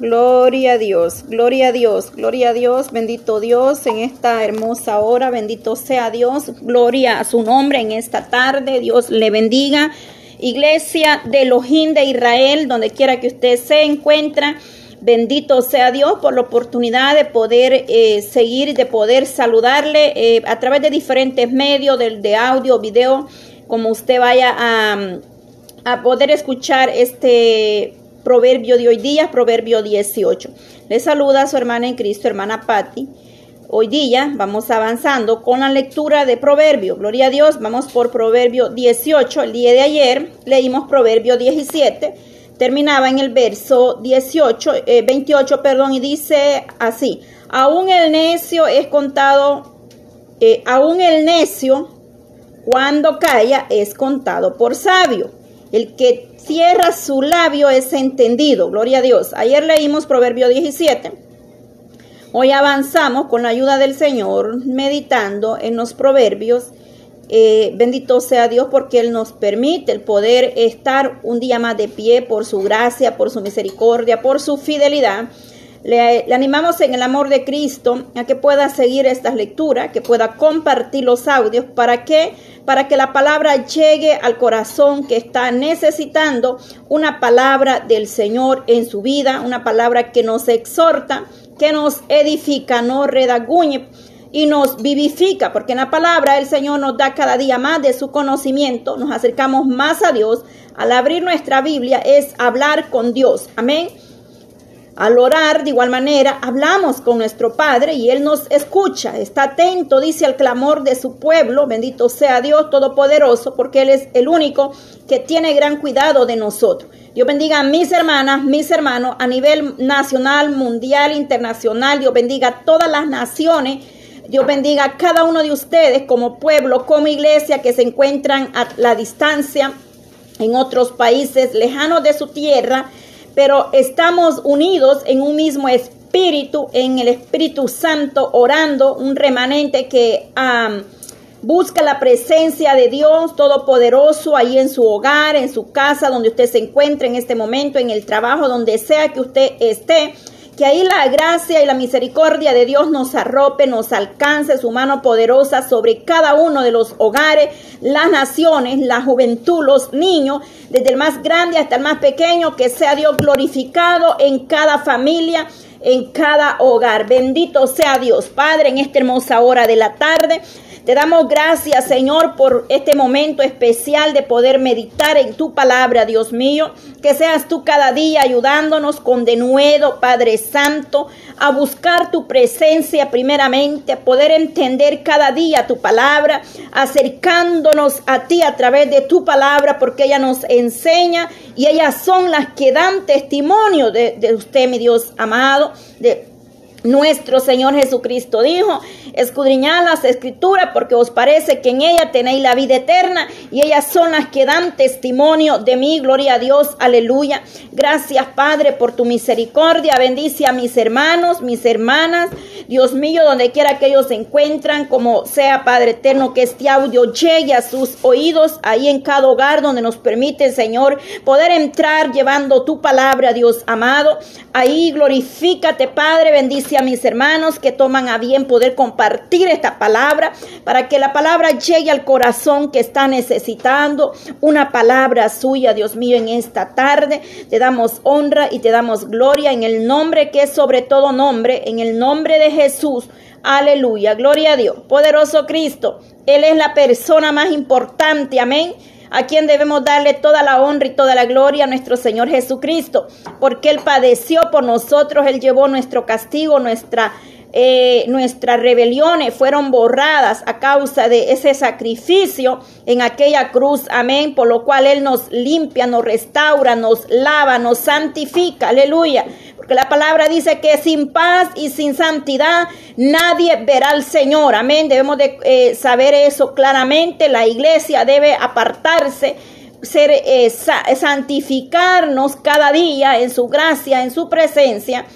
Gloria a Dios, gloria a Dios, gloria a Dios, bendito Dios en esta hermosa hora, bendito sea Dios, gloria a su nombre en esta tarde, Dios le bendiga. Iglesia de Elohim de Israel, donde quiera que usted se encuentre, bendito sea Dios por la oportunidad de poder eh, seguir, de poder saludarle eh, a través de diferentes medios de, de audio, video, como usted vaya a, a poder escuchar este proverbio de hoy día, proverbio 18. Le saluda a su hermana en Cristo, hermana Patti. Hoy día vamos avanzando con la lectura de proverbio. Gloria a Dios, vamos por proverbio 18. El día de ayer leímos proverbio 17. Terminaba en el verso 18, 28, eh, perdón, y dice así, aún el necio es contado, eh, aún el necio cuando calla es contado por sabio. El que cierra su labio es entendido. Gloria a Dios. Ayer leímos Proverbio 17. Hoy avanzamos con la ayuda del Señor, meditando en los proverbios. Eh, bendito sea Dios porque Él nos permite el poder estar un día más de pie por su gracia, por su misericordia, por su fidelidad. Le, animamos en el amor de Cristo a que pueda seguir estas lecturas, que pueda compartir los audios para que para que la palabra llegue al corazón que está necesitando una palabra del Señor en su vida, una palabra que nos exhorta, que nos edifica, nos redaguñe y nos vivifica, porque en la palabra el Señor nos da cada día más de su conocimiento, nos acercamos más a Dios. Al abrir nuestra Biblia es hablar con Dios. Amén. Al orar, de igual manera, hablamos con nuestro Padre y Él nos escucha, está atento, dice al clamor de su pueblo, bendito sea Dios Todopoderoso, porque Él es el único que tiene gran cuidado de nosotros. Dios bendiga a mis hermanas, mis hermanos, a nivel nacional, mundial, internacional, Dios bendiga a todas las naciones. Dios bendiga a cada uno de ustedes como pueblo, como iglesia que se encuentran a la distancia en otros países lejanos de su tierra pero estamos unidos en un mismo espíritu, en el Espíritu Santo, orando, un remanente que busca la presencia de Dios Todopoderoso ahí en su hogar, en su casa, donde usted se encuentre en este momento, en el trabajo, donde sea que usted esté que ahí la gracia y la misericordia de Dios nos arrope, nos alcance su mano poderosa sobre cada uno de los hogares, las naciones, la juventud, los niños, desde el más grande hasta el más pequeño, que sea Dios glorificado en cada familia en cada hogar. Bendito sea Dios, Padre, en esta hermosa hora de la tarde. Te damos gracias, Señor, por este momento especial de poder meditar en tu palabra, Dios mío. Que seas tú cada día ayudándonos con denuedo, Padre Santo, a buscar tu presencia primeramente, a poder entender cada día tu palabra, acercándonos a ti a través de tu palabra, porque ella nos enseña y ellas son las que dan testimonio de, de usted, mi Dios amado, de nuestro Señor Jesucristo dijo, escudriñad las escrituras porque os parece que en ella tenéis la vida eterna y ellas son las que dan testimonio de mí, gloria a Dios, aleluya. Gracias Padre por tu misericordia, bendice a mis hermanos, mis hermanas, Dios mío, donde quiera que ellos se encuentran, como sea Padre eterno, que este audio llegue a sus oídos, ahí en cada hogar donde nos permite, Señor, poder entrar llevando tu palabra, Dios amado. Ahí glorifícate Padre, bendice a mis hermanos que toman a bien poder compartir esta palabra para que la palabra llegue al corazón que está necesitando una palabra suya, Dios mío, en esta tarde. Te damos honra y te damos gloria en el nombre que es sobre todo nombre, en el nombre de Jesús. Aleluya, gloria a Dios. Poderoso Cristo, Él es la persona más importante, amén a quien debemos darle toda la honra y toda la gloria a nuestro Señor Jesucristo, porque Él padeció por nosotros, Él llevó nuestro castigo, nuestra eh, nuestras rebeliones fueron borradas a causa de ese sacrificio en aquella cruz, amén, por lo cual Él nos limpia, nos restaura, nos lava, nos santifica, aleluya. Porque la palabra dice que sin paz y sin santidad nadie verá al Señor, amén. Debemos de eh, saber eso claramente, la iglesia debe apartarse ser eh, santificarnos cada día en su gracia, en su presencia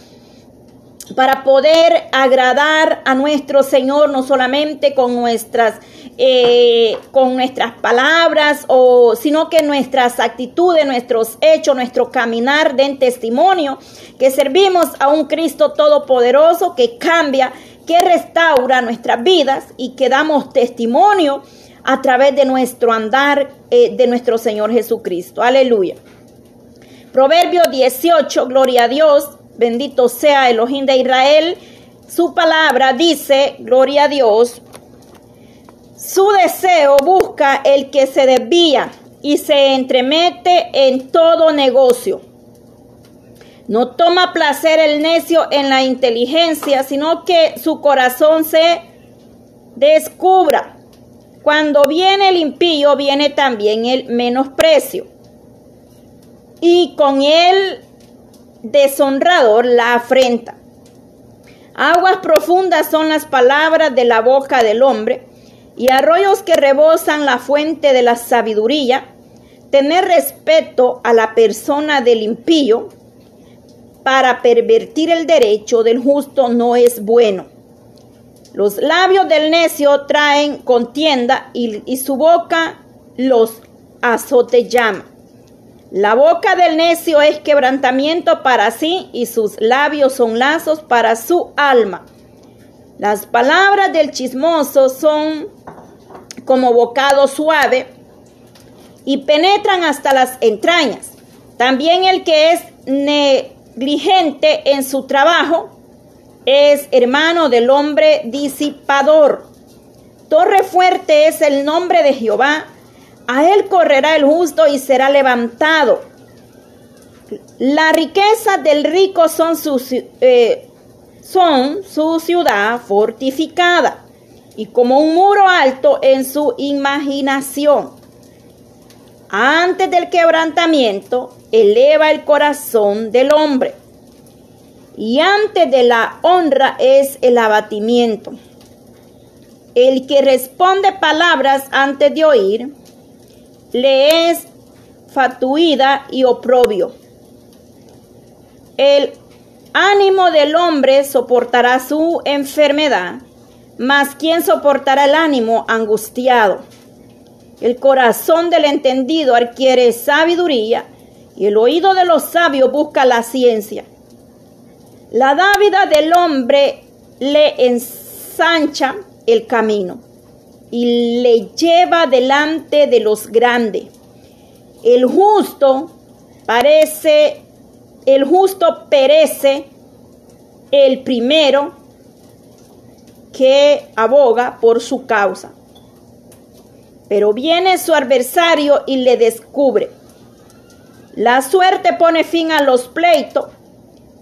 para poder agradar a nuestro Señor, no solamente con nuestras, eh, con nuestras palabras, o, sino que nuestras actitudes, nuestros hechos, nuestro caminar den testimonio que servimos a un Cristo todopoderoso que cambia, que restaura nuestras vidas y que damos testimonio a través de nuestro andar eh, de nuestro Señor Jesucristo. Aleluya. Proverbio 18, gloria a Dios, bendito sea Elohim de Israel. Su palabra dice, gloria a Dios, su deseo busca el que se desvía y se entremete en todo negocio. No toma placer el necio en la inteligencia, sino que su corazón se descubra. Cuando viene el impío, viene también el menosprecio y con el deshonrador la afrenta. Aguas profundas son las palabras de la boca del hombre, y arroyos que rebosan la fuente de la sabiduría. Tener respeto a la persona del impío para pervertir el derecho del justo no es bueno. Los labios del necio traen contienda y, y su boca los azote llama. La boca del necio es quebrantamiento para sí y sus labios son lazos para su alma. Las palabras del chismoso son como bocado suave y penetran hasta las entrañas. También el que es negligente en su trabajo es hermano del hombre disipador. Torre fuerte es el nombre de Jehová a él correrá el justo y será levantado. La riqueza del rico son su, eh, son su ciudad fortificada y como un muro alto en su imaginación. Antes del quebrantamiento, eleva el corazón del hombre. Y antes de la honra es el abatimiento. El que responde palabras antes de oír, le es fatuida y oprobio. El ánimo del hombre soportará su enfermedad, mas ¿quién soportará el ánimo angustiado? El corazón del entendido adquiere sabiduría y el oído de los sabios busca la ciencia. La dávida del hombre le ensancha el camino y le lleva delante de los grandes. El justo parece, el justo perece el primero que aboga por su causa. Pero viene su adversario y le descubre. La suerte pone fin a los pleitos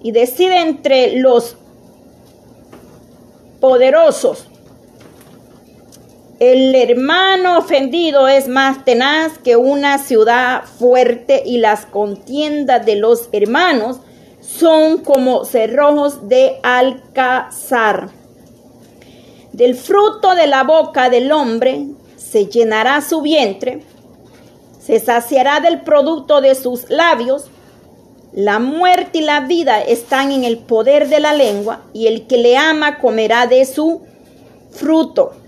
y decide entre los poderosos el hermano ofendido es más tenaz que una ciudad fuerte y las contiendas de los hermanos son como cerrojos de alcázar. Del fruto de la boca del hombre se llenará su vientre, se saciará del producto de sus labios. La muerte y la vida están en el poder de la lengua y el que le ama comerá de su fruto.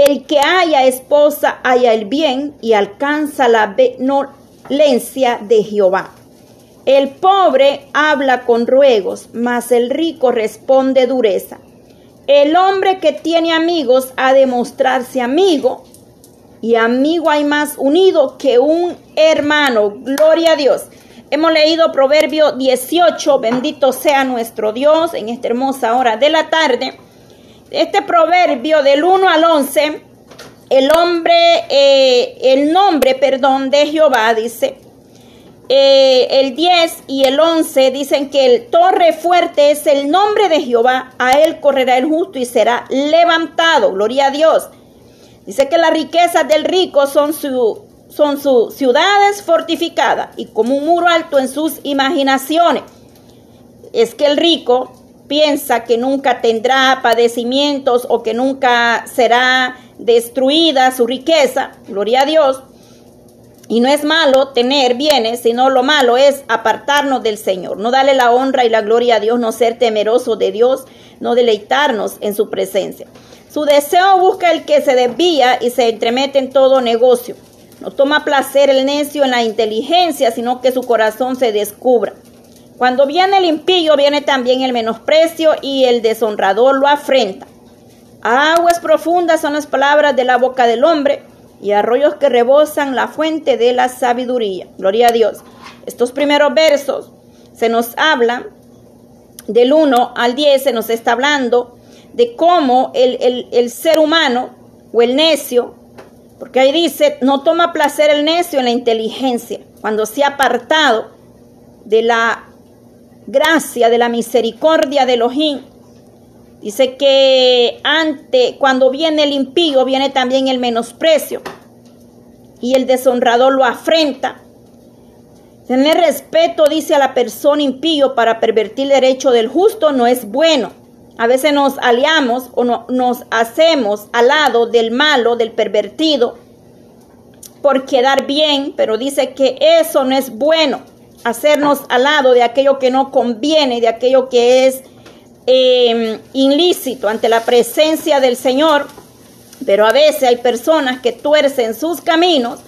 El que haya esposa haya el bien y alcanza la benevolencia de Jehová. El pobre habla con ruegos, mas el rico responde dureza. El hombre que tiene amigos ha de mostrarse amigo, y amigo hay más unido que un hermano. Gloria a Dios. Hemos leído Proverbio 18, bendito sea nuestro Dios en esta hermosa hora de la tarde este proverbio del 1 al 11, el hombre, eh, el nombre, perdón, de Jehová dice, eh, el 10 y el 11 dicen que el torre fuerte es el nombre de Jehová, a él correrá el justo y será levantado, gloria a Dios. Dice que las riquezas del rico son, su, son sus ciudades fortificadas y como un muro alto en sus imaginaciones. Es que el rico piensa que nunca tendrá padecimientos o que nunca será destruida su riqueza, gloria a Dios, Y no es malo tener bienes, sino lo malo es apartarnos del Señor, no darle la honra y la gloria a Dios, no ser temeroso de Dios, no deleitarnos en su presencia. Su deseo busca el que se desvía y se entremete en todo negocio. No toma placer el necio en la inteligencia, sino que su corazón se descubra. Cuando viene el impío, viene también el menosprecio y el deshonrador lo afrenta. Aguas profundas son las palabras de la boca del hombre y arroyos que rebosan la fuente de la sabiduría. Gloria a Dios. Estos primeros versos se nos hablan del 1 al 10, se nos está hablando de cómo el, el ser humano o el necio, porque ahí dice, no toma placer el necio en la inteligencia, cuando se ha apartado de la gracia, de la misericordia de Elohim. Dice que ante, cuando viene el impío, viene también el menosprecio. Y el deshonrador lo afrenta. Tener respeto, dice a la persona impío, para pervertir el derecho del justo no es bueno. A veces nos aliamos o no, nos hacemos al lado del malo, del pervertido, por quedar bien, pero dice que eso no es bueno hacernos al lado de aquello que no conviene, de aquello que es em, ilícito ante la presencia del Señor. Pero a veces hay personas que tuercen sus caminos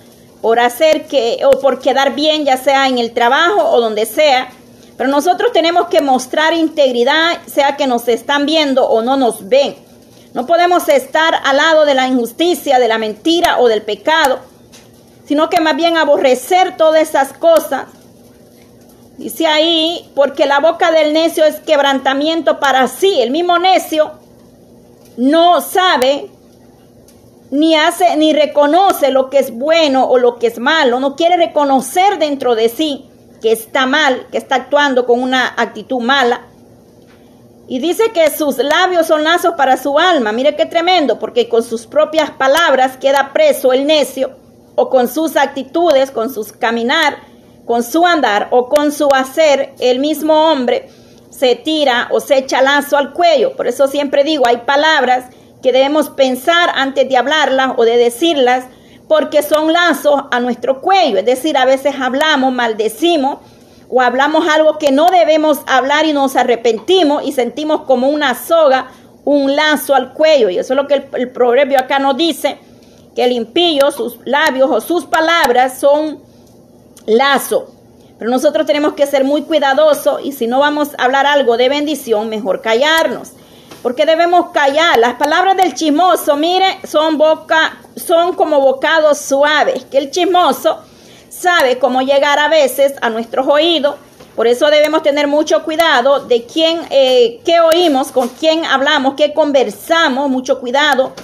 por hacer que o por quedar bien, ya sea en el trabajo o donde sea. Pero nosotros tenemos que mostrar integridad, sea que nos están viendo o no nos ven. No podemos estar al lado de la injusticia, de la mentira o del pecado, sino que más bien aborrecer todas esas cosas Dice ahí, porque la boca del necio es quebrantamiento para sí. El mismo necio no sabe ni hace ni reconoce lo que es bueno o lo que es malo, no quiere reconocer dentro de sí que está mal, que está actuando con una actitud mala. Y dice que sus labios son lazos para su alma. Mire qué tremendo, porque con sus propias palabras queda preso el necio, o con sus actitudes, con sus caminar, con su andar o con su hacer, el mismo hombre se tira o se echa lazo al cuello. Por eso siempre digo, hay palabras que debemos pensar antes de hablarlas o de decirlas, porque son lazos a nuestro cuello. Es decir, a veces hablamos, maldecimos o hablamos algo que no debemos hablar y nos arrepentimos y sentimos como una soga, un lazo al cuello. Y eso es lo que el, proverbio acá nos dice, que el impío, sus labios o sus palabras son lazo. Pero nosotros tenemos que ser muy cuidadosos y si no vamos a hablar algo de bendición, mejor callarnos. Porque debemos callar. Las palabras del chismoso, mire, son boca, son como bocados suaves. Que el chismoso sabe cómo llegar a veces a nuestros oídos. Por eso debemos tener mucho cuidado de quién, eh, oímos, con quién hablamos, qué conversamos. Mucho cuidado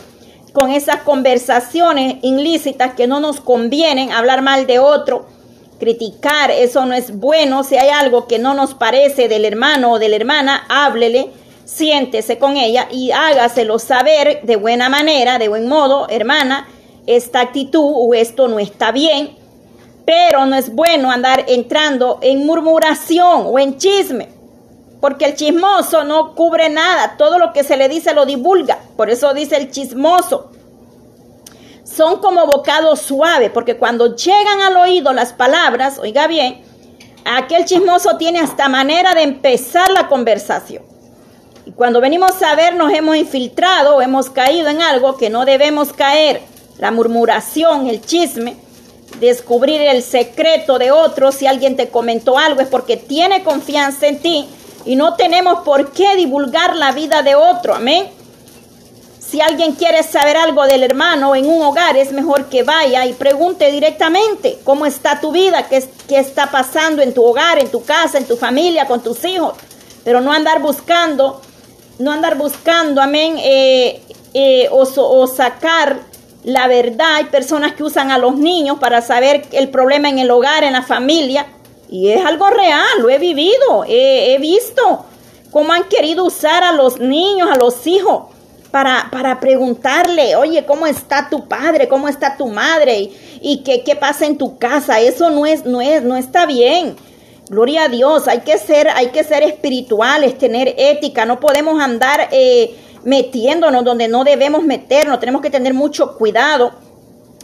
con esas conversaciones ilícitas que no nos convienen, hablar mal de otro criticar, eso no es bueno. Si hay algo que no nos parece del hermano o de la hermana, háblele, siéntese con ella y hágaselo saber de buena manera, de buen modo, hermana, esta actitud o esto no está bien. Pero no es bueno andar entrando en murmuración o en chisme, porque el chismoso no cubre nada, todo lo que se le dice lo divulga. Por eso dice el chismoso, son como bocados suaves, porque cuando llegan al oído las palabras, oiga bien, aquel chismoso tiene hasta manera de empezar la conversación. Y cuando venimos a ver, nos hemos infiltrado o hemos caído en algo que no debemos caer. La murmuración, el chisme, descubrir el secreto de otro. Si alguien te comentó algo es porque tiene confianza en ti y no tenemos por qué divulgar la vida de otro. Amén. Si alguien quiere saber algo del hermano en un hogar, es mejor que vaya y pregunte directamente cómo está tu vida, qué, qué está pasando en tu hogar, en tu casa, en tu familia, con tus hijos. Pero no andar buscando, no andar buscando, amén, eh, eh, o, o sacar la verdad. Hay personas que usan a los niños para saber el problema en el hogar, en la familia. Y es algo real, lo he vivido, he, he visto cómo han querido usar a los niños, a los hijos para, para preguntarle, oye, ¿cómo está tu padre? ¿Cómo está tu madre? ¿Y, qué, qué pasa en tu casa? Eso no es, no es, no está bien. Gloria a Dios, hay que ser, hay que ser espirituales, tener ética, no podemos andar eh, metiéndonos donde no debemos meternos, tenemos que tener mucho cuidado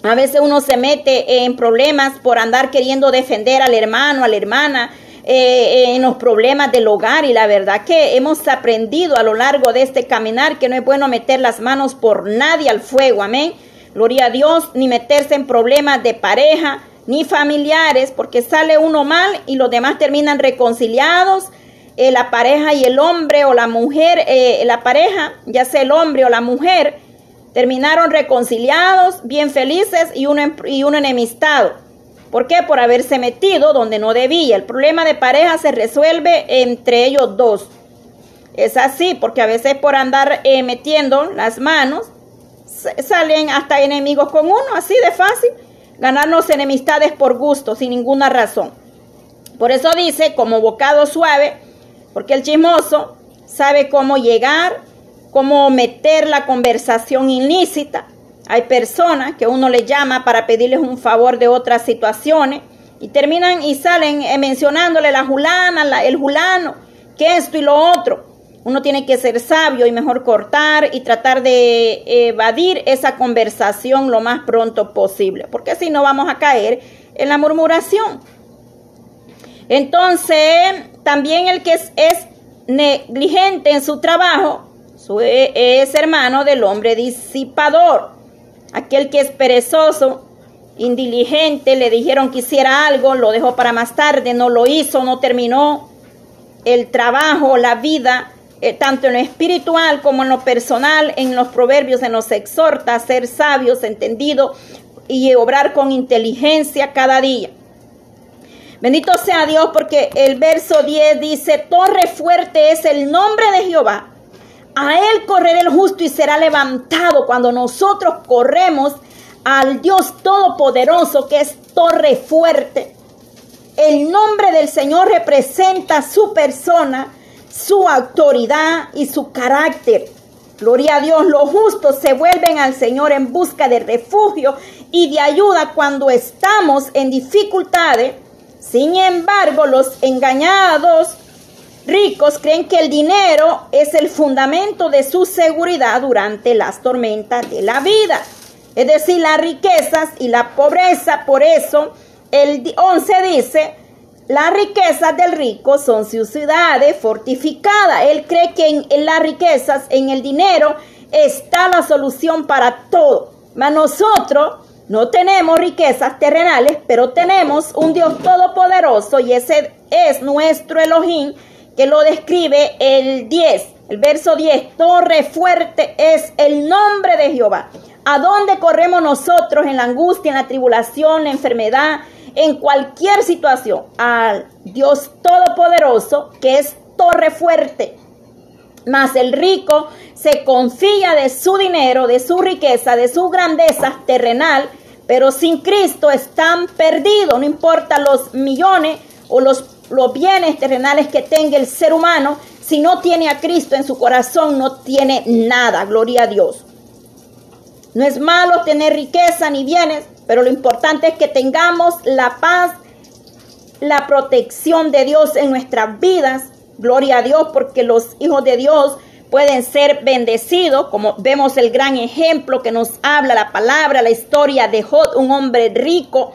A veces uno se mete en problemas por andar queriendo defender al hermano, a la hermana, eh, en los problemas del hogar y la verdad que hemos aprendido a lo largo de este caminar que no es bueno meter las manos por nadie al fuego, amén. Gloria a Dios, ni meterse en problemas de pareja, ni familiares, porque sale uno mal y los demás terminan reconciliados. Eh, la pareja y el hombre o la mujer, eh, la pareja, ya sea el hombre o la mujer, terminaron reconciliados, bien felices y uno, y uno enemistado. ¿Por qué? Por haberse metido donde no debía. El problema de pareja se resuelve entre ellos dos. Es así, porque a veces por andar eh, metiendo las manos, salen hasta enemigos con uno, así de fácil. Ganarnos enemistades por gusto, sin ninguna razón. Por eso dice, como bocado suave, porque el chismoso sabe cómo llegar, cómo meter la conversación ilícita hay personas que uno le llama para pedirles un favor de otras situaciones y terminan y salen eh, mencionándole la julana, el julano, que esto y lo otro. Uno tiene que ser sabio y mejor cortar y tratar de evadir esa conversación lo más pronto posible, porque si no vamos a caer en la murmuración. Entonces, también el que es, es negligente en su trabajo es hermano del hombre disipador. Aquel que es perezoso, indiligente, le dijeron que hiciera algo, lo dejó para más tarde, no lo hizo, no terminó el trabajo, la vida, eh, tanto en lo espiritual como en lo personal, en los proverbios se nos exhorta a ser sabios, entendidos y obrar con inteligencia cada día. Bendito sea Dios porque el verso 10 dice, torre fuerte es el nombre de Jehová a Él correrá el justo y será levantado cuando nosotros corremos al Dios Todopoderoso que es torre fuerte. El nombre del Señor representa su persona, su autoridad y su carácter. Gloria a Dios, los justos se vuelven al Señor en busca de refugio y de ayuda cuando estamos en dificultades. Sin embargo, los engañados ricos creen que el dinero es el fundamento de su seguridad durante las tormentas de la vida. Es decir, las riquezas y la pobreza. Por eso el 11 dice, las riquezas del rico son sus ciudades fortificadas. Él cree que en, las riquezas, en el dinero, está la solución para todo. Mas nosotros no tenemos riquezas terrenales, pero tenemos un Dios todopoderoso y ese es nuestro Elohim que lo describe el 10, el verso 10, torre fuerte es el nombre de Jehová. ¿A dónde corremos nosotros en la angustia, en la tribulación, la enfermedad, en cualquier situación? Al Dios Todopoderoso, que es torre fuerte. Mas el rico se confía de su dinero, de su riqueza, de su grandeza terrenal, pero sin Cristo están perdidos, no importa los millones o los los bienes terrenales que tenga el ser humano, si no tiene a Cristo en su corazón, no tiene nada, gloria a Dios. No es malo tener riqueza ni bienes, pero lo importante es que tengamos la paz, la protección de Dios en nuestras vidas. Gloria a Dios, porque los hijos de Dios pueden ser bendecidos, como vemos el gran ejemplo que nos habla la palabra, la historia de Jod, un hombre rico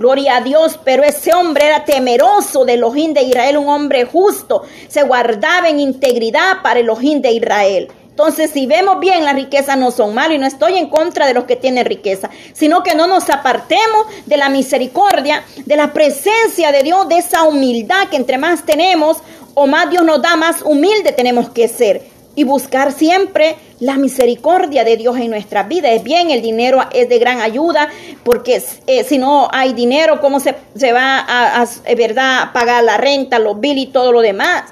Gloria a Dios, pero ese hombre era temeroso de Elohim de Israel, un hombre justo, se guardaba en integridad para Elohim de Israel. Entonces, si vemos bien, las riquezas no son malas y no estoy en contra de los que tienen riqueza, sino que no nos apartemos de la misericordia, de la presencia de Dios, de esa humildad que entre más tenemos o más Dios nos da, más humilde tenemos que ser y buscar siempre la misericordia de Dios en nuestra vida. Es bien, el dinero es de gran ayuda, porque eh, si no hay dinero, ¿cómo se, va a, verdad, pagar la renta, los bills y todo lo demás?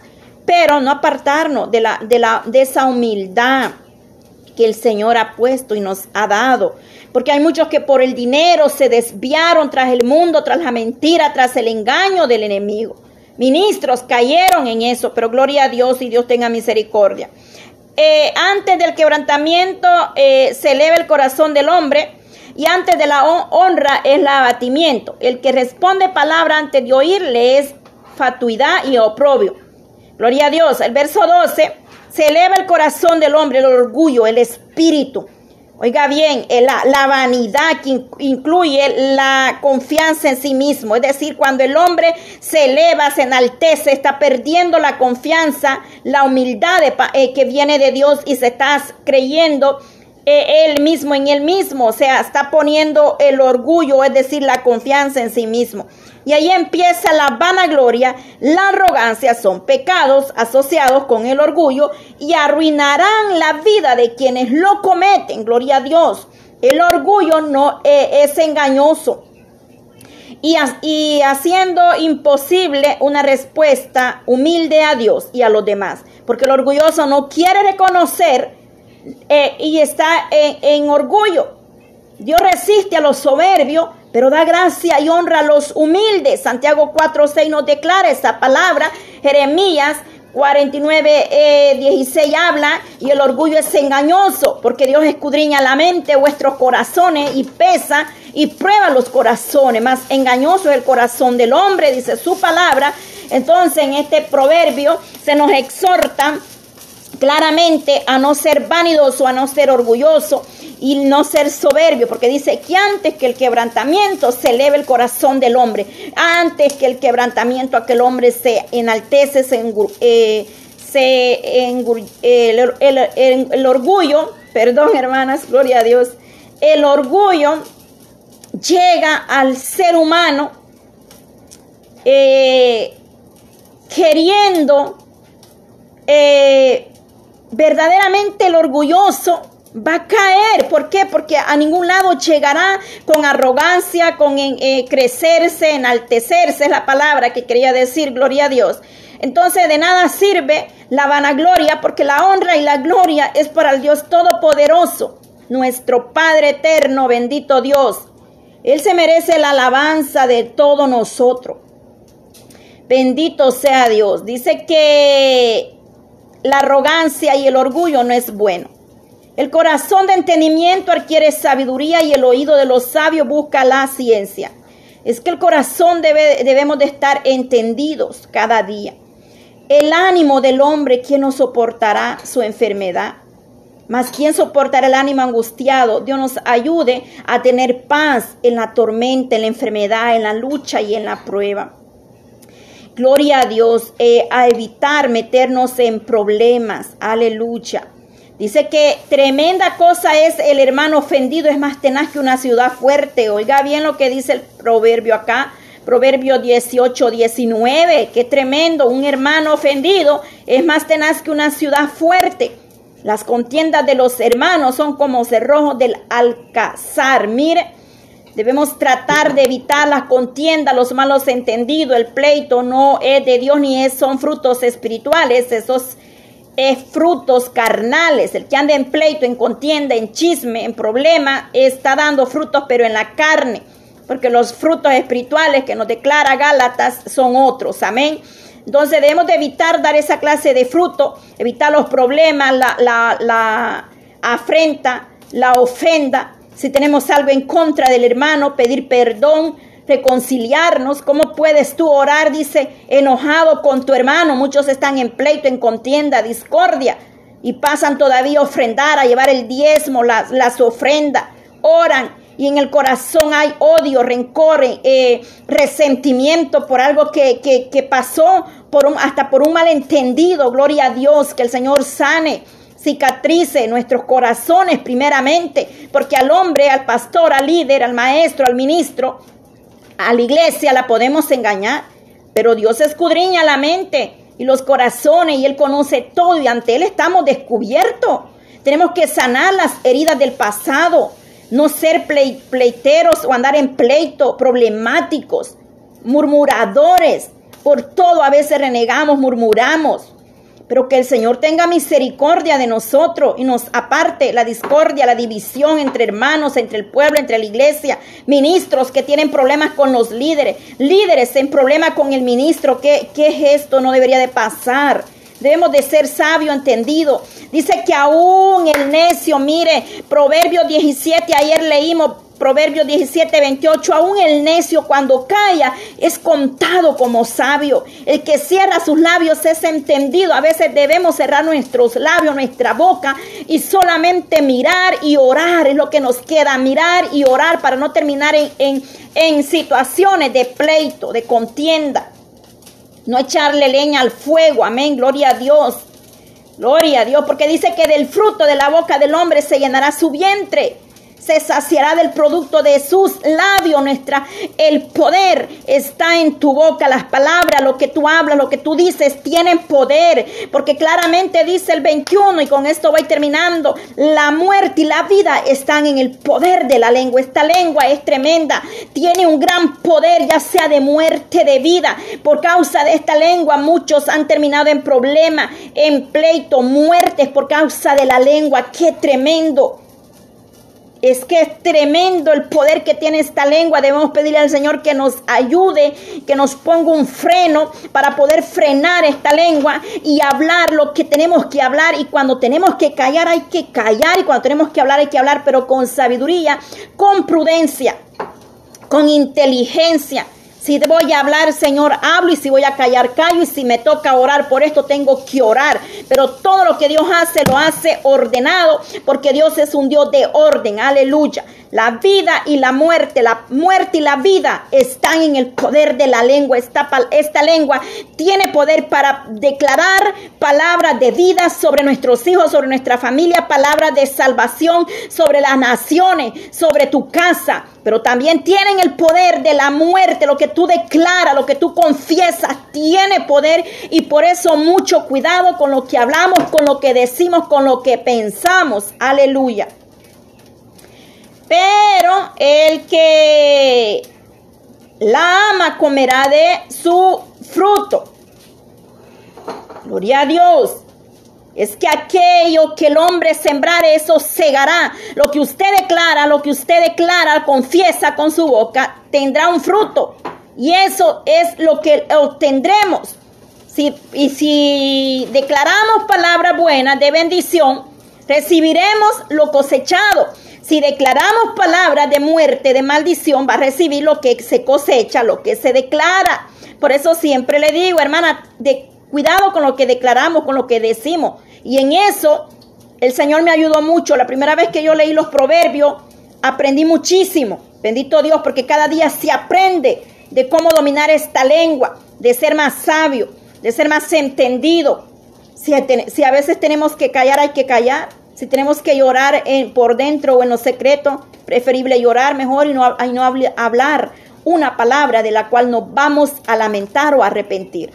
Pero no apartarnos de, la, de, la, de esa humildad que el Señor ha puesto y nos ha dado. Porque hay muchos que por el dinero se desviaron tras el mundo, tras la mentira, tras el engaño del enemigo. Ministros cayeron en eso, pero gloria a Dios y Dios tenga misericordia. Eh, antes del quebrantamiento eh, se eleva el corazón del hombre y antes de la honra es el abatimiento. El que responde palabra antes de oírle es fatuidad y oprobio. Gloria a Dios. El verso 12, se eleva el corazón del hombre, el orgullo, el espíritu. Oiga bien, eh, la, vanidad que incluye la confianza en sí mismo. Es decir, cuando el hombre se eleva, se enaltece, está perdiendo la confianza, la humildad eh, que viene de Dios y se está creyendo él mismo en él mismo. O sea, está poniendo el orgullo, es decir, la confianza en sí mismo. Y ahí empieza la vanagloria, la arrogancia, son pecados asociados con el orgullo y arruinarán la vida de quienes lo cometen. Gloria a Dios. El orgullo no eh, es engañoso y, y, haciendo imposible una respuesta humilde a Dios y a los demás. Porque el orgulloso no quiere reconocer eh, y está en orgullo. Dios resiste a los soberbios pero da gracia y honra a los humildes. Santiago 4.6 nos declara esa palabra. Jeremías 49, 16 eh, habla y el orgullo es engañoso porque Dios escudriña la mente, vuestros corazones y pesa y prueba los corazones. Más engañoso es el corazón del hombre, dice su palabra. Entonces en este proverbio se nos exhorta claramente a no ser vanidoso, a no ser orgulloso y no ser soberbio, porque dice que antes que el quebrantamiento se eleve el corazón del hombre, antes que el quebrantamiento aquel hombre se enaltece, se, eh, el, orgullo, perdón hermanas, gloria a Dios, el orgullo llega al ser humano eh, queriendo eh, verdaderamente el orgulloso va a caer. ¿Por qué? Porque a ningún lado llegará con arrogancia, con eh, crecerse, enaltecerse, es la palabra que quería decir, gloria a Dios. Entonces de nada sirve la vanagloria porque la honra y la gloria es para el Dios Todopoderoso, nuestro Padre eterno, bendito Dios. Él se merece la alabanza de todos nosotros. Bendito sea Dios. Dice que la arrogancia y el orgullo no es bueno. El corazón de entendimiento adquiere sabiduría y el oído de los sabios busca la ciencia. Es que el corazón debe, debemos de estar entendidos cada día. El ánimo del hombre, ¿quién no soportará su enfermedad? Mas ¿quién soportará el ánimo angustiado? Dios nos ayude a tener paz en la tormenta, en la enfermedad, en la lucha y en la prueba gloria a Dios, eh, a evitar meternos en problemas. Aleluya. Dice que tremenda cosa es el hermano ofendido, es más tenaz que una ciudad fuerte. Oiga bien lo que dice el proverbio acá. Proverbio 18, 19. Qué tremendo. Un hermano ofendido es más tenaz que una ciudad fuerte. Las contiendas de los hermanos son como cerrojos del alcázar. Mire, Debemos tratar de evitar las contiendas, los malos entendidos. El pleito no es de Dios ni es, son frutos espirituales, esos es frutos carnales. El que anda en pleito, en contienda, en chisme, en problema, está dando frutos, pero en la carne. Porque los frutos espirituales que nos declara Gálatas son otros. Amén. Entonces debemos de evitar dar esa clase de fruto, evitar los problemas, la, la, la afrenta, la ofenda, si tenemos algo en contra del hermano, pedir perdón, reconciliarnos. ¿Cómo puedes tú orar, dice, enojado con tu hermano? Muchos están en pleito, en contienda, discordia y pasan todavía a ofrendar, a llevar el diezmo, las, las ofrendas. Oran y en el corazón hay odio, rencor, eh, resentimiento por algo que, que, pasó, por un, hasta por un malentendido. Gloria a Dios, que el Señor sane cicatrice nuestros corazones primeramente, porque al hombre, al pastor, al líder, al maestro, al ministro, a la iglesia la podemos engañar, pero Dios escudriña la mente y los corazones y Él conoce todo y ante Él estamos descubiertos. Tenemos que sanar las heridas del pasado, no ser pleiteros o andar en pleito, problemáticos, murmuradores. Por todo a veces renegamos, murmuramos pero que el Señor tenga misericordia de nosotros y nos aparte la discordia, la división entre hermanos, entre el pueblo, entre la iglesia, ministros que tienen problemas con los líderes, líderes en problema con el ministro, ¿qué, qué esto? No debería de pasar. Debemos de ser sabio, entendido. Dice que aún el necio, mire, Proverbio 17, ayer leímos, Proverbios 17, 28, aún el necio cuando calla es contado como sabio. El que cierra sus labios es entendido. A veces debemos cerrar nuestros labios, nuestra boca y solamente mirar y orar es lo que nos queda, mirar y orar para no terminar en, en, en situaciones de pleito, de contienda. No echarle leña al fuego, amén, gloria a Dios. Gloria a Dios, porque dice que del fruto de la boca del hombre se llenará su vientre se saciará del producto de sus labios. Nuestra, el poder está en tu boca. Las palabras, lo que tú hablas, lo que tú dices, tienen poder. Porque claramente dice el 21, y con esto voy terminando, la muerte y la vida están en el poder de la lengua. Esta lengua es tremenda. Tiene un gran poder, ya sea de muerte, de vida. Por causa de esta lengua, muchos han terminado en problemas, en pleito, muertes por causa de la lengua. Qué tremendo. Es que es tremendo el poder que tiene esta lengua. Debemos pedirle al Señor que nos ayude, que nos ponga un freno para poder frenar esta lengua y hablar lo que tenemos que hablar. Y cuando tenemos que callar, hay que callar. Y cuando tenemos que hablar, hay que hablar, pero con sabiduría, con prudencia, con inteligencia si voy a hablar, Señor, hablo y si voy a callar, callo y si me toca orar por esto, tengo que orar. Pero todo lo que Dios hace, lo hace ordenado porque Dios es un Dios de orden. Aleluya. La vida y la muerte, la muerte y la vida están en el poder de la lengua. Esta, esta lengua tiene poder para declarar palabras de vida sobre nuestros hijos, sobre nuestra familia, palabras de salvación sobre las naciones, sobre tu casa. Pero también tienen el poder de la muerte, lo que tú declaras, lo que tú confiesas, tiene poder y por eso mucho cuidado con lo que hablamos, con lo que decimos, con lo que pensamos. Aleluya. Pero el que la ama comerá de su fruto. Gloria a Dios. Es que aquello que el hombre sembrare, eso segará. Lo que usted declara, lo que usted declara, confiesa con su boca, tendrá un fruto. Y eso es lo que obtendremos. Si, y si declaramos palabras buenas de bendición, recibiremos lo cosechado. Si declaramos palabras de muerte, de maldición, va a recibir lo que se cosecha, lo que se declara. Por eso siempre le digo, hermana, de cuidado con lo que declaramos, con lo que decimos. Y en eso el Señor me ayudó mucho. La primera vez que yo leí los proverbios, aprendí muchísimo. Bendito Dios, porque cada día se aprende de cómo dominar esta lengua, de ser más sabio, de ser más entendido. Si, a veces tenemos que callar, hay que callar. Si tenemos que llorar por dentro o en lo secreto, preferible llorar mejor y no, no hablar una palabra de la cual nos vamos a lamentar o arrepentir.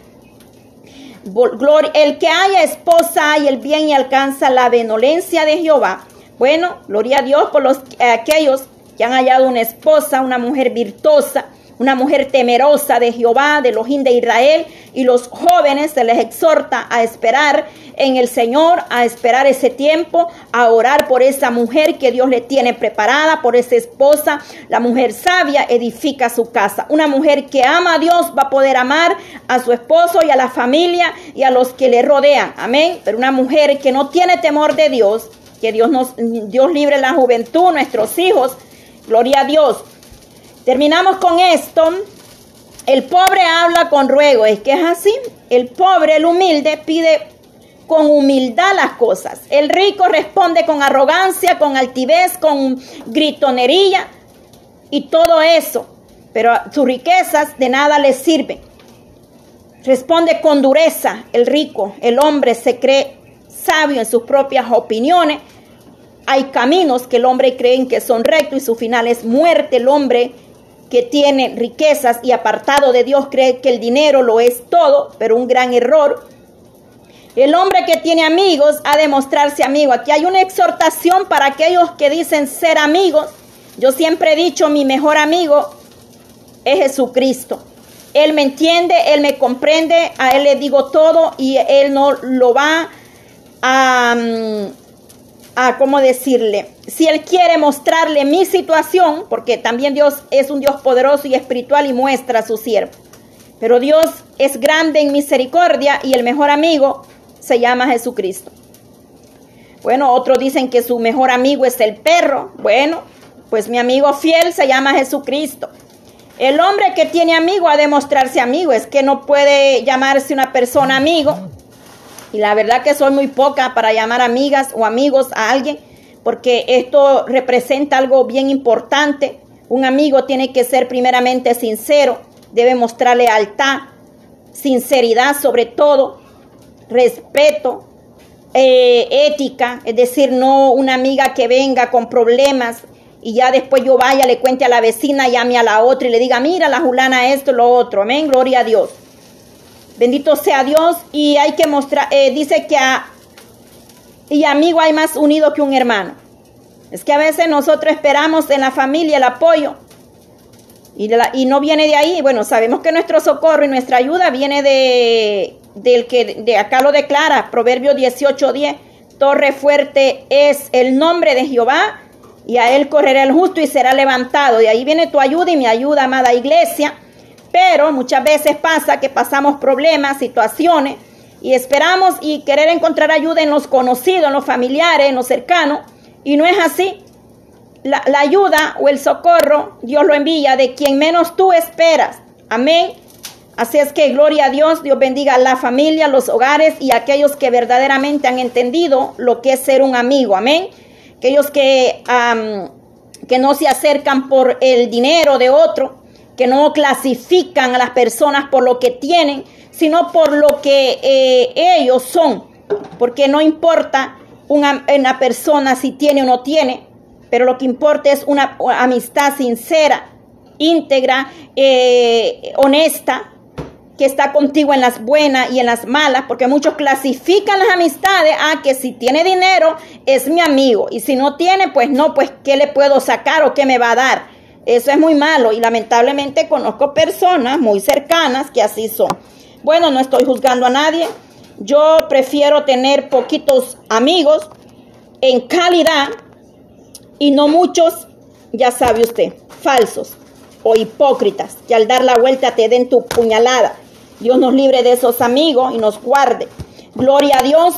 El que haya esposa y el bien y alcanza la benevolencia de Jehová. Bueno, gloria a Dios por los, eh, aquellos que han hallado una esposa, una mujer virtuosa, una mujer temerosa de Jehová, de Elohim de Israel, y los jóvenes se les exhorta a esperar en el Señor, a esperar ese tiempo, a orar por esa mujer que Dios le tiene preparada, por esa esposa. La mujer sabia edifica su casa. Una mujer que ama a Dios va a poder amar a su esposo y a la familia y a los que le rodean. Amén. Pero una mujer que no tiene temor de Dios, que Dios nos Dios libre la juventud, nuestros hijos. Gloria a Dios Terminamos con esto. El pobre habla con ruego. Es que es así. El pobre, el humilde, pide con humildad las cosas. El rico responde con arrogancia, con altivez, con gritonería y todo eso. Pero sus riquezas de nada les sirven. Responde con dureza. El rico, el hombre se cree sabio en sus propias opiniones. Hay caminos que el hombre cree que son rectos y su final es muerte. El hombre que tiene riquezas y apartado de Dios cree que el dinero lo es todo, pero un gran error. El hombre que tiene amigos ha de mostrarse amigo. Aquí hay una exhortación para aquellos que dicen ser amigos. Yo siempre he dicho, mi mejor amigo es Jesucristo. Él me entiende, Él me comprende, a Él le digo todo y Él no lo va a, mm, a, ¿cómo decirle? Si Él quiere mostrarle mi situación, porque también Dios es un Dios poderoso y espiritual y muestra a su siervo. Pero Dios es grande en misericordia y el mejor amigo se llama Jesucristo. Bueno, otros dicen que su mejor amigo es el perro. Bueno, Pues mi amigo fiel se llama Jesucristo. El hombre que tiene amigo ha de mostrarse amigo. Es que no puede llamarse una persona amigo. Y la verdad que soy muy poca para llamar amigas o amigos a alguien, porque esto representa algo bien importante. Un amigo tiene que ser primeramente sincero, debe mostrar lealtad, sinceridad sobre todo, respeto, eh, ética, es decir, no una amiga que venga con problemas y ya después yo vaya, le cuente a la vecina, llame a la otra y le diga, mira la julana esto, lo otro, amén, gloria a Dios. Bendito sea Dios y hay que mostrar, eh, dice que a, y amigo hay más unido que un hermano. Es que a veces nosotros esperamos en la familia el apoyo y, y no viene de ahí. Bueno, sabemos que nuestro socorro y nuestra ayuda viene de, del que de acá lo declara, Proverbio 18:10. Torre fuerte es el nombre de Jehová y a él correrá el justo y será levantado. De ahí viene tu ayuda y mi ayuda, amada iglesia. Pero muchas veces pasa que pasamos problemas, situaciones y esperamos y querer encontrar ayuda en los conocidos, en los familiares, en los cercanos. Y no es así. La, ayuda o el socorro Dios lo envía de quien menos tú esperas. Amén. Así es que gloria a Dios, Dios bendiga a la familia, los hogares y aquellos que verdaderamente han entendido lo que es ser un amigo. Amén. Aquellos que, que no se acercan por el dinero de otro, que no clasifican a las personas por lo que tienen, sino por lo que eh, ellos son. Porque no importa una, persona si tiene o no tiene, pero lo que importa es una amistad sincera, íntegra, eh, honesta, que está contigo en las buenas y en las malas, porque muchos clasifican las amistades a que si tiene dinero es mi amigo y si no tiene, pues no, pues ¿qué le puedo sacar o qué me va a dar? Eso es muy malo y lamentablemente conozco personas muy cercanas que así son. Bueno, no estoy juzgando a nadie. Yo prefiero tener poquitos amigos en calidad y no muchos, ya sabe usted, falsos o hipócritas que al dar la vuelta te den tu puñalada. Dios nos libre de esos amigos y nos guarde. Gloria a Dios.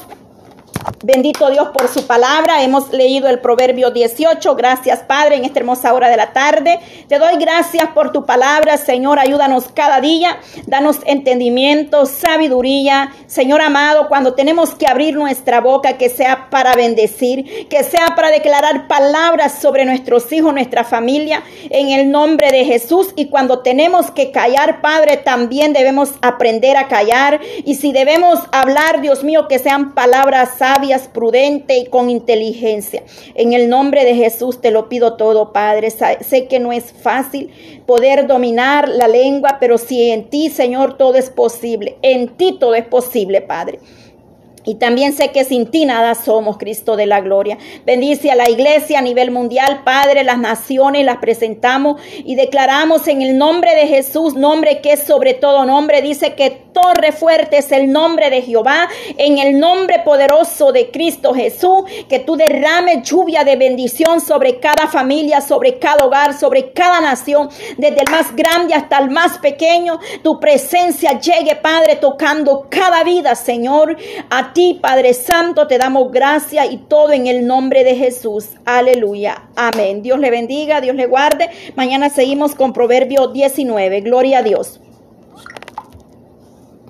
Bendito Dios por su palabra. Hemos leído el Proverbio 18. Gracias, Padre, en esta hermosa hora de la tarde. Te doy gracias por tu palabra, Señor. Ayúdanos cada día. Danos entendimiento, sabiduría. Señor amado, cuando tenemos que abrir nuestra boca, que sea para bendecir, que sea para declarar palabras sobre nuestros hijos, nuestra familia, en el nombre de Jesús. Y cuando tenemos que callar, Padre, también debemos aprender a callar. Y si debemos hablar, Dios mío, que sean palabras sabias, prudentes y con inteligencia. En el nombre de Jesús te lo pido todo, Padre. Sé que no es fácil poder dominar la lengua, pero si en ti, Señor, todo es posible. En ti todo es posible, Padre. Y también sé que sin ti nada somos, Cristo de la gloria. Bendice a la iglesia a nivel mundial, Padre, las naciones las presentamos y declaramos en el nombre de Jesús, nombre que es sobre todo nombre. Dice que torre fuerte es el nombre de Jehová, en el nombre poderoso de Cristo Jesús, que tú derrames lluvia de bendición sobre cada familia, sobre cada hogar, sobre cada nación, desde el más grande hasta el más pequeño. Tu presencia llegue, Padre, tocando cada vida, Señor. A ti, Padre Santo, te damos gracia y todo en el nombre de Jesús. Aleluya. Amén. Dios le bendiga, Dios le guarde. Mañana seguimos con Proverbio 19. Gloria a Dios.